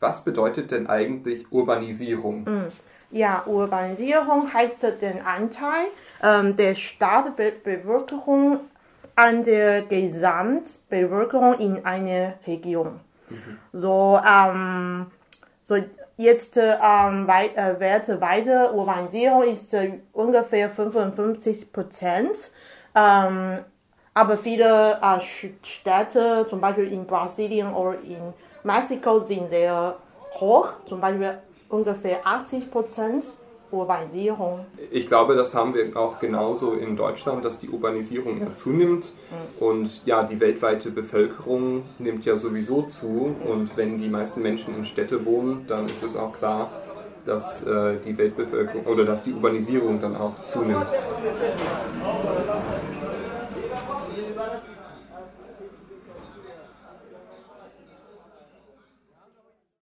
Was bedeutet denn eigentlich Urbanisierung? Ja, Urbanisierung heißt den Anteil ähm, der Stadtbevölkerung an der Gesamtbevölkerung in einer Region. So, ähm, so jetzt ähm, wei äh, Werte weiter Urbanisierung ist äh, ungefähr 55 Prozent. Ähm, aber viele äh, Städte, zum Beispiel in Brasilien oder in Mexiko, sind sehr hoch, zum Beispiel ungefähr 80 Prozent Urbanisierung. Ich glaube, das haben wir auch genauso in Deutschland, dass die Urbanisierung ja zunimmt. Und ja, die weltweite Bevölkerung nimmt ja sowieso zu. Und wenn die meisten Menschen in Städte wohnen, dann ist es auch klar, dass äh, die Weltbevölkerung oder dass die Urbanisierung dann auch zunimmt.